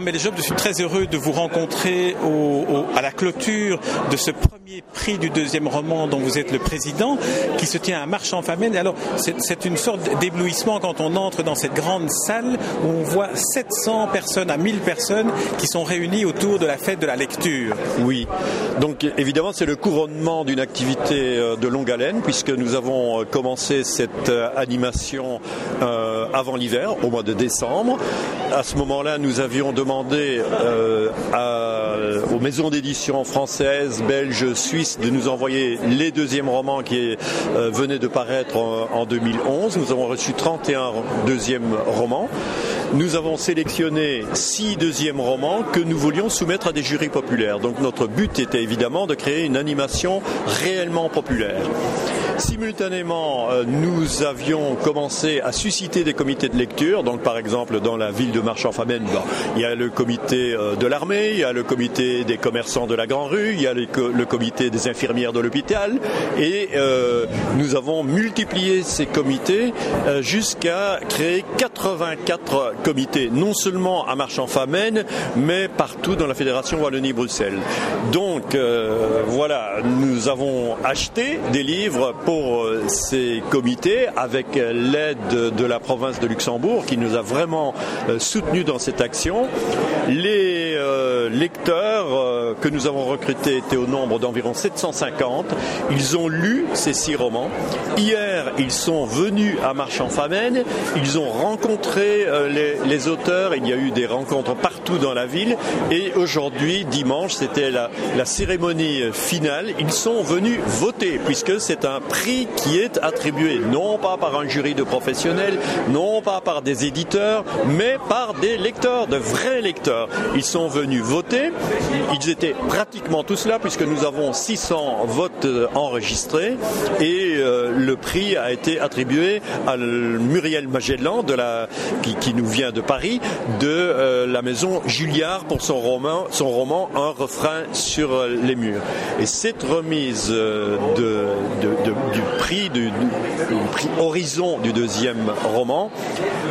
Armel Job, je suis très heureux de vous rencontrer à la clôture de ce premier prix du deuxième roman dont vous êtes le président, qui se tient à Marche-en-Famenne. Alors, c'est une sorte d'éblouissement quand on entre dans cette grande salle où on voit 700 personnes à 1000 personnes qui sont réunies autour de la fête de la lecture. Oui, donc évidemment, c'est le couronnement d'une activité euh, de longue haleine, puisque nous avons euh, commencé cette euh, animation avant l'hiver, au mois de décembre. À ce moment-là, nous avions demandé aux maisons d'édition françaises, belges, suisses de nous envoyer les deuxièmes romans qui venaient de paraître en, 2011. Nous avons reçu 31 deuxièmes romans. Nous avons sélectionné six deuxièmes romans que nous voulions soumettre à des jurys populaires. Donc notre but était évidemment de créer une animation réellement populaire. Simultanément, euh, nous avions commencé à susciter des comités de lecture. Donc, par exemple, dans la ville de Marchand-Famenne, il y a le comité euh, de l'armée, il y a le comité des commerçants de la Grande Rue, il y a le, comité des infirmières de l'hôpital, et euh, nous avons multiplié ces comités jusqu'à créer 84 comités, non seulement à Marchand-Famenne, mais partout dans la fédération Wallonie-Bruxelles. Donc, voilà, nous avons acheté des livres pour euh, ces comités avec l'aide de la province de Luxembourg qui nous a vraiment euh, soutenus dans cette action. Les euh, lecteurs que nous avons recrutés étaient au nombre d'environ 750. Ils ont lu ces six romans. Hier, ils sont venus à Marchand-Famenne. Ils ont rencontré les, auteurs. Il y a eu des rencontres partout dans la ville. Et aujourd'hui, dimanche, c'était la, cérémonie finale. Ils sont venus voter puisque c'est un qui est attribué non pas par un jury de professionnels, non pas par des éditeurs, mais par des lecteurs, de vrais lecteurs. Ils sont venus voter. Ils étaient pratiquement tous là puisque nous avons 600 votes enregistrés et euh, le prix a été attribué à Muriel Magellan de la, qui, nous vient de Paris, de euh, la maison Julliard pour son roman, son roman Un refrain sur les murs. Et cette remise euh, de du prix, du, prix Horizon du deuxième roman,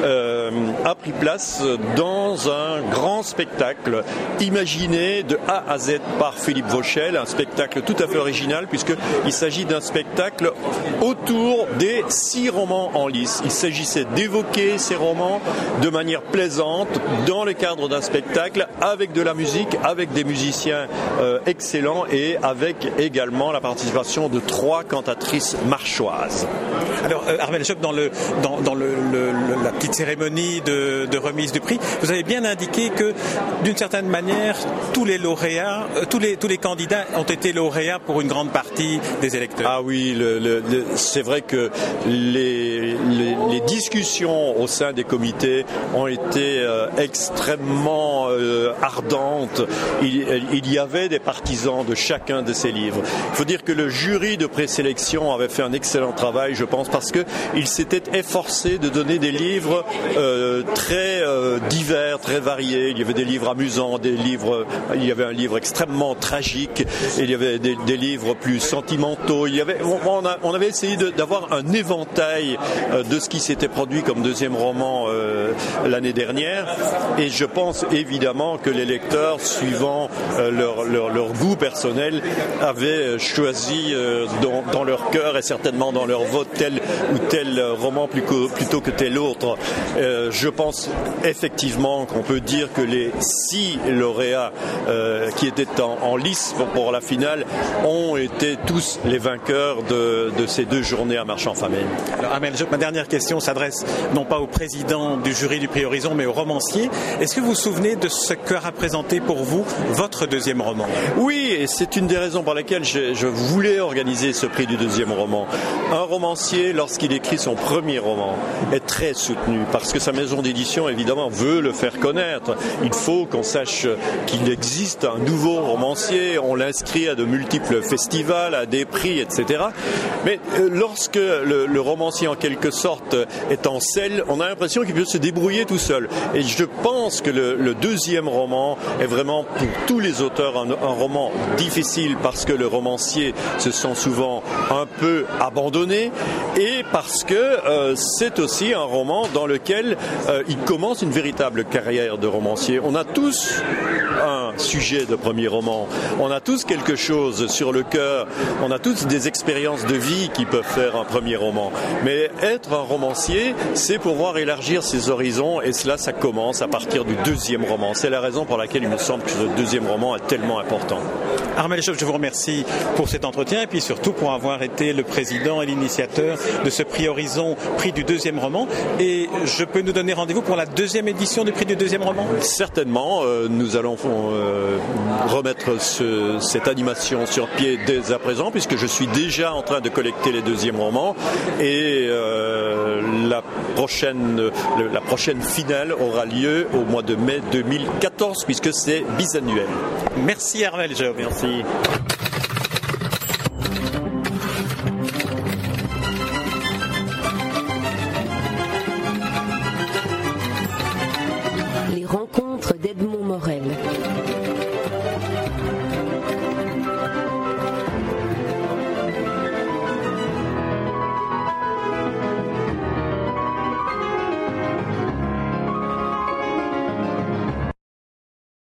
euh, a pris place dans un grand spectacle imaginé de A à Z par Philippe Vauchel, un spectacle tout à fait original puisqu'il s'agit d'un spectacle autour des six romans en lice. Il s'agissait d'évoquer ces romans de manière plaisante dans le cadre d'un spectacle avec de la musique, avec des musiciens euh, excellents et avec également la participation de trois cantatrices marchoise. Alors, euh, Armel Job, dans, la petite cérémonie de, remise du prix, vous avez bien indiqué que, d'une certaine manière, tous les lauréats, euh, tous, les, candidats ont été lauréats pour une grande partie des électeurs. Ah oui, c'est vrai que les, discussions au sein des comités ont été euh, extrêmement ardentes. Il y avait des partisans de chacun de ces livres. Il faut dire que le jury de présélection avait fait un excellent travail, je pense, parce qu'il s'était efforcé de donner des livres euh, très euh, divers, très variés. Il y avait des livres amusants, des livres, il y avait un livre extrêmement tragique, il y avait des, livres plus sentimentaux. On, avait essayé d'avoir un éventail euh, de ce qui s'était produit comme deuxième roman l'année dernière, et je pense évidemment que les lecteurs, suivant leur, goût personnel, avaient choisi dans leur cœur et certainement dans leur vote tel ou tel roman plutôt que tel autre. Euh, je pense effectivement qu'on peut dire que les six lauréats euh, qui étaient en, lice pour la finale ont été tous les vainqueurs de, ces deux journées à Marchand-Famille. Alors Amel, ma dernière question s'adresse non pas au président du jury du prix Horizon, mais au romancier. Est-ce que vous vous souvenez de ce que représenté pour vous votre deuxième roman? Oui, et c'est une des raisons pour lesquelles je, je voulais organiser ce prix du deuxième roman. Un romancier, lorsqu'il écrit son premier roman, est très soutenu parce que sa maison d'édition, évidemment, veut le faire connaître. Il faut qu'on sache qu'il existe un nouveau romancier, on l'inscrit à de multiples festivals, à des prix, etc. Mais euh, lorsque le, romancier, en quelque sorte, est en selle, on a l'impression qu'il peut se débrouiller tout seul. Et je pense que le, deuxième roman est vraiment, pour tous les auteurs, un, roman difficile parce que le romancier se sent souvent un peu abandonné et parce que euh, c'est aussi un roman dans lequel euh, il commence une véritable carrière de romancier. On a tous un sujet de premier roman, on a tous quelque chose sur le cœur, on a tous des expériences de vie qui peuvent faire un premier roman. Mais être un romancier, c'est pouvoir élargir ses horizons et cela, ça commence à partir du deuxième roman. C'est la raison pour laquelle il me semble que ce deuxième roman est tellement important. Armel Chauve, je vous remercie pour cet entretien et puis surtout pour avoir été le président et l'initiateur de ce prix Horizon, prix du deuxième roman. Et je peux nous donner rendez-vous pour la deuxième édition du prix du deuxième roman? Certainement, euh, nous allons euh, remettre ce, cette animation sur pied dès à présent, puisque je suis déjà en train de collecter les deuxièmes romans et euh, la prochaine, la prochaine finale aura lieu au mois de mai 2014, puisque c'est bisannuel. Merci Armel, je Merci.